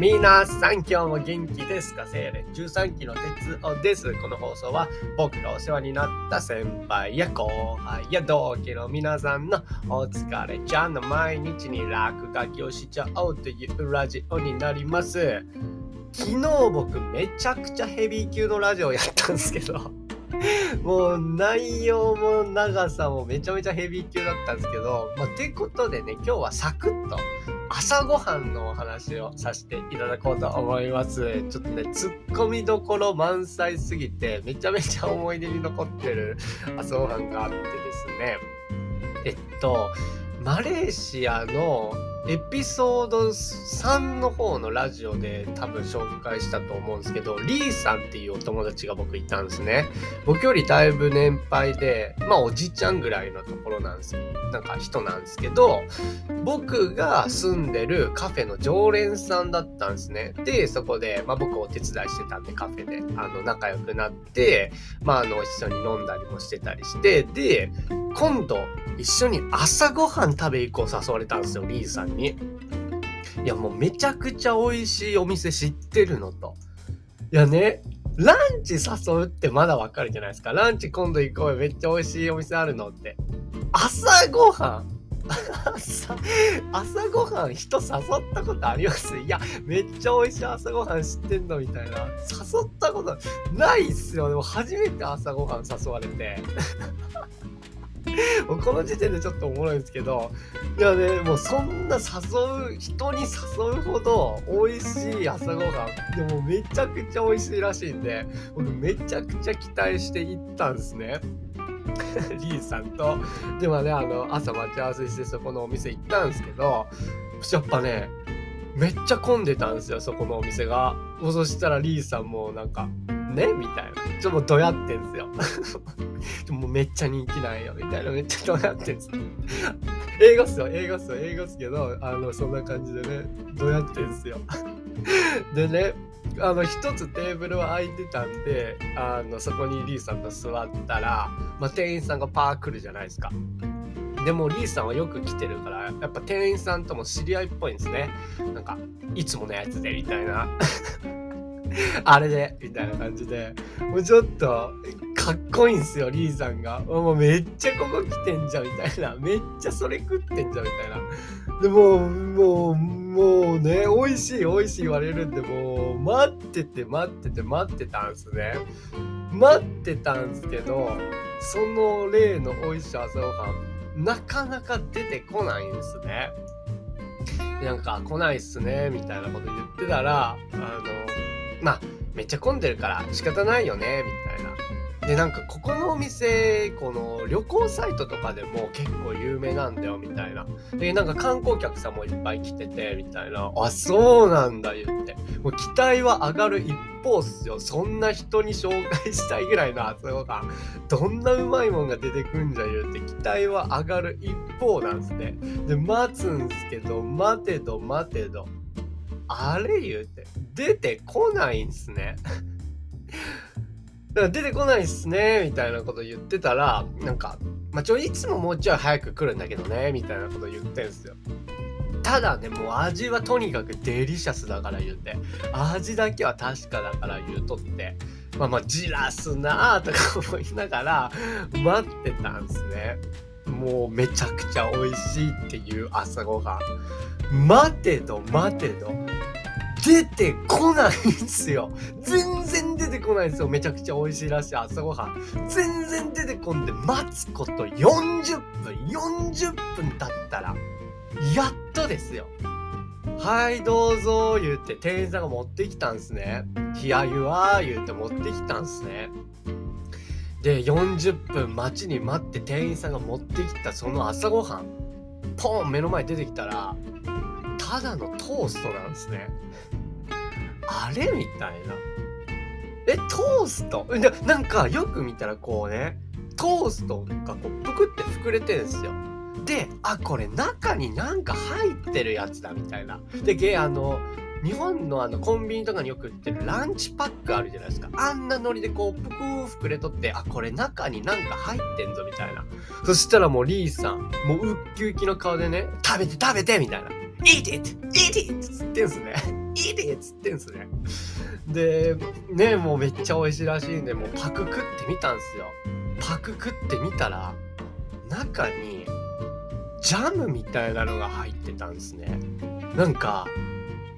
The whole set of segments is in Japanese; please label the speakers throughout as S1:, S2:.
S1: 皆さん今日も元気ですか？精霊13期の哲夫です。この放送は僕がお世話になった先輩や後輩や同期の皆さんのお疲れちゃんの毎日に落書きをしちゃおうというラジオになります。昨日僕めちゃくちゃヘビー級のラジオやったんですけど もう内容も長さもめちゃめちゃヘビー級だったんですけど、まあ、てことでね、今日はサクッと朝ごはんのお話をさせていただこうと思います。ちょっとね、ツッコミどころ満載すぎて、めちゃめちゃ思い出に残ってる朝ごはんがあってですね。えっと、マレーシアのエピソード3の方のラジオで多分紹介したと思うんですけど、リーさんっていうお友達が僕いたんですね。僕よりだいぶ年配で、まあおじちゃんぐらいのところなんですよ。なんか人なんですけど、僕が住んでるカフェの常連さんだったんですね。で、そこで、まあ僕お手伝いしてたんでカフェで、あの、仲良くなって、まああの、一緒に飲んだりもしてたりして、で、今度、一緒に朝ごはん食べ行こう誘われたんですよ、リーさんに。いや、もうめちゃくちゃ美味しいお店知ってるのと。いやね、ランチ誘うってまだわかるじゃないですか。ランチ今度行こうよ。めっちゃ美味しいお店あるのって。朝ごはん朝、朝ごはん人誘ったことあります？いや、めっちゃ美味しい朝ごはん知ってんのみたいな。誘ったことないっすよ。でも初めて朝ごはん誘われて。もうこの時点でちょっとおもろいんですけど、いやね、もうそんな誘う、人に誘うほど美味しい朝ごはん、でもめちゃくちゃ美味しいらしいんで、僕めちゃくちゃ期待して行ったんですね。リーさんと。でもね、あの、朝待ち合わせしてそこのお店行ったんですけど、やっぱね、めっちゃ混んでたんですよ、そこのお店が。そしたらリーさんもなんか、ねみたいな。ちょっとどやってんすよ。もうめっちゃ人気なんよ。みたいな。めっちゃどやってんすよ。映画っすよ。映画っすよ。映画っすけど、あの、そんな感じでね、どやってんすよ。でね、あの、一つテーブルは空いてたんで、あの、そこにリーさんと座ったら、まあ、店員さんがパー来るじゃないですか。でもリーさんはよく来てるから、やっぱ店員さんとも知り合いっぽいんですね。なんか、いつものやつで、みたいな。あれで、みたいな感じで、もうちょっと、かっこいいんすよ、リーさんが。もうめっちゃここ来てんじゃん、みたいな。めっちゃそれ食ってんじゃん、みたいな。でも、もう、もうね、美味しい、美味しい言われるんで、もう、待ってて、待ってて、待ってたんすね。待ってたんすけど、その例の美味しい朝ごはん、なかなか出てこないんすね。なんか来ないっすね、みたいなこと言ってたら、あの、まあ、めっちゃ混んでるから仕方ないよね、みたいな。で、なんか、ここのお店、この旅行サイトとかでも結構有名なんだよ、みたいな。で、なんか観光客さんもいっぱい来てて、みたいな。あ、そうなんだ、言って。もう期待は上がる一方っすよ。そんな人に紹介したいぐらいの朝ごはん。どんなうまいもんが出てくんじゃ言うて、期待は上がる一方なんすね。で、待つんすけど、待てど待てど。あれ言うて、出てこないんすね。だから出てこないっすね、みたいなこと言ってたら、なんか、まあ、ちょ、いつももうちょい早く来るんだけどね、みたいなこと言ってんすよ。ただね、もう味はとにかくデリシャスだから言うて、味だけは確かだから言うとって、まあまあ、じらすなーとか思いながら、待ってたんすね。もうめちゃくちゃ美味しいっていう朝ごはん。待てど待てど。出てこないんすよ。全然出てこないんですよ。めちゃくちゃ美味しいらしい朝ごはん。全然出てこんで、待つこと40分、40分経ったら、やっとですよ。はい、どうぞ、言うて店員さんが持ってきたんすね。冷や湯は、言うて持ってきたんすね。で、40分待ちに待って店員さんが持ってきたその朝ごはん、ポン目の前出てきたら、ただのトーストなんですね。あれみたいな。え、トースト？なんかよく見たらこうね、トーストがこうぷくって膨れてるんですよ。で、あ、これ中になんか入ってるやつだみたいな。で、ゲあの、日本のあのコンビニとかによく売ってるランチパックあるじゃないですか。あんなノリでこうぷくー膨れとって、あ、これ中になんか入ってんぞみたいな。そしたらもうリーさん、もうウッキウキの顔でね、食べて食べてみたいな。Eat it! eat it! つってんすね。いいでっつってんすね。で、ね、もうめっちゃ美味しいらしいんで、もうパク食ってみたんすよ。パク食ってみたら、中に、ジャムみたいなのが入ってたんですね。なんか、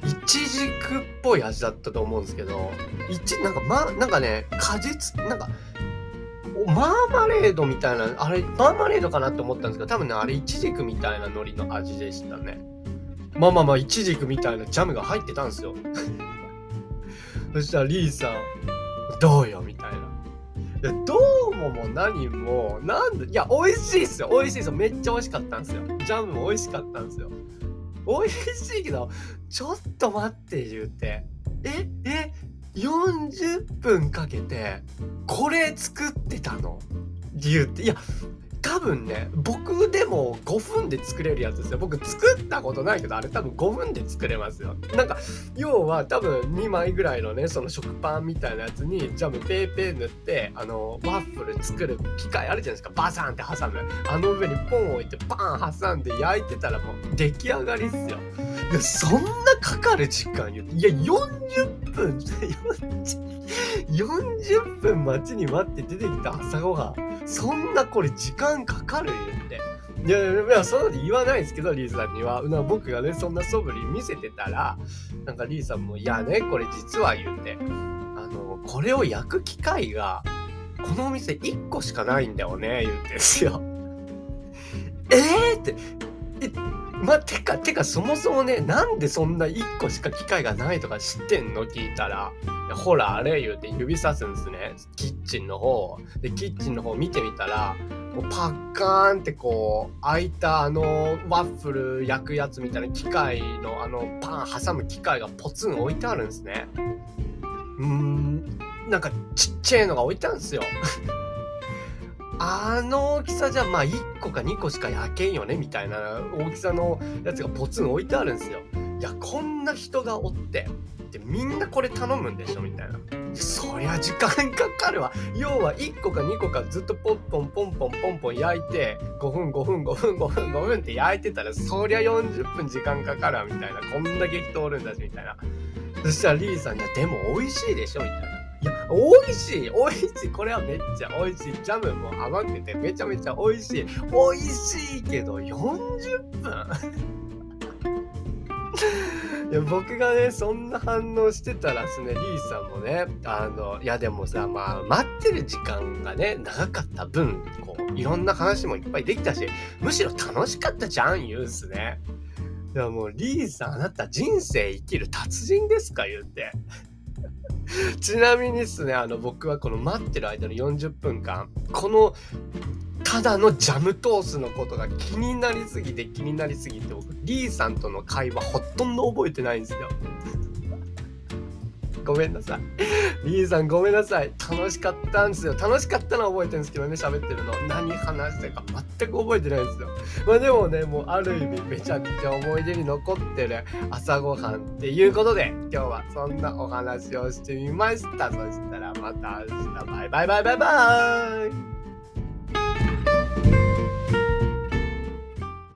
S1: いちじくっぽい味だったと思うんですけど、いち、なんかま、なんかね、果実、なんか、マーマレードみたいな、あれ、マーマレードかなって思ったんですけど、多分ね、あれ、イチジクみたいな海苔の味でしたね。まあまあまあ、イチジクみたいなジャムが入ってたんですよ。そしたら、リーさん、どうよ？みたいな。どうもも何も、なんで、いや、美味しいっすよ。美味しいっすよ。めっちゃ美味しかったんですよ。ジャムも美味しかったんですよ。美味しいけど、ちょっと待って言うて。え、え、40分かけて、これ作ってたの？理由って。いや、多分ね、僕でも5分で作れるやつですよ。僕作ったことないけど、あれ多分5分で作れますよ。なんか、要は多分2枚ぐらいのね、その食パンみたいなやつにジャムペーペー塗って、あの、ワッフル作る機械あるじゃないですか。バサンって挟む。あの上にポン置いてパン挟んで焼いてたらもう出来上がりっすよ。いや、そんなかかる時間言うて。いや、40分、40分待ちに待って出てきた朝ごはん。そんなこれ時間かかる言って。いやいや、そう言わないですけど、リーさんには。な僕がね、そんな素振り見せてたら、なんかリーさんも、いやね、これ実は言うて、あの、これを焼く機械が、このお店1個しかないんだよね、言うんですよ。えーって、え、ま、てか、てか、そもそもね、なんでそんな1個しか機械がないとか知ってんの？聞いたら、ほら、あれ言うて指さすんですね。キッチンの方。で、キッチンの方見てみたら、もうパッカーンってこう、開いたあの、ワッフル焼くやつみたいな機械のあの、パン挟む機械がポツン置いてあるんですね。うーん、なんかちっちゃいのが置いてあるんですよ。あの大きさじゃまあ1個か2個しか焼けんよねみたいな大きさのやつがポツン置いてあるんですよ。いやこんな人がおってでみんなこれ頼むんでしょみたいな。そりゃ時間かかるわ。要は1個か2個かずっとポンポンポンポンポンポン焼いて5分5分5分5分5分って焼いてたらそりゃ40分時間かかるわみたいな。こんだけ人おるんだしみたいな。そしたらリーさんがでも美味しいでしょみたいな。いや、美味しい。美味しい。これはめっちゃ美味しい。ジャムも甘くてめちゃめちゃ美味しい。美味しいけど40分。いや僕がねそんな反応してたらですねリーさんもねあのいやでもさまあ待ってる時間がね長かった分こういろんな話もいっぱいできたしむしろ楽しかったじゃん言うんすね。いやもうリーさんあなた人生生きる達人ですか言って。ちなみにですね、あの、僕はこの待ってる間の40分間、この、ただのジャムトースのことが気になりすぎて気になりすぎて、僕、リーさんとの会話ほとんど覚えてないんですよ。ごめんなさい。リーさんごめんなさい。楽しかったんですよ。楽しかったのは覚えてるんですけどね、喋ってるの。何話したか全く覚えてないんですよ。まあでもね、もうある意味めちゃくちゃ思い出に残ってる朝ごはんっていうことで、今日はそんなお話をしてみました。そしたらまた明日、バイバイバイバイバーイ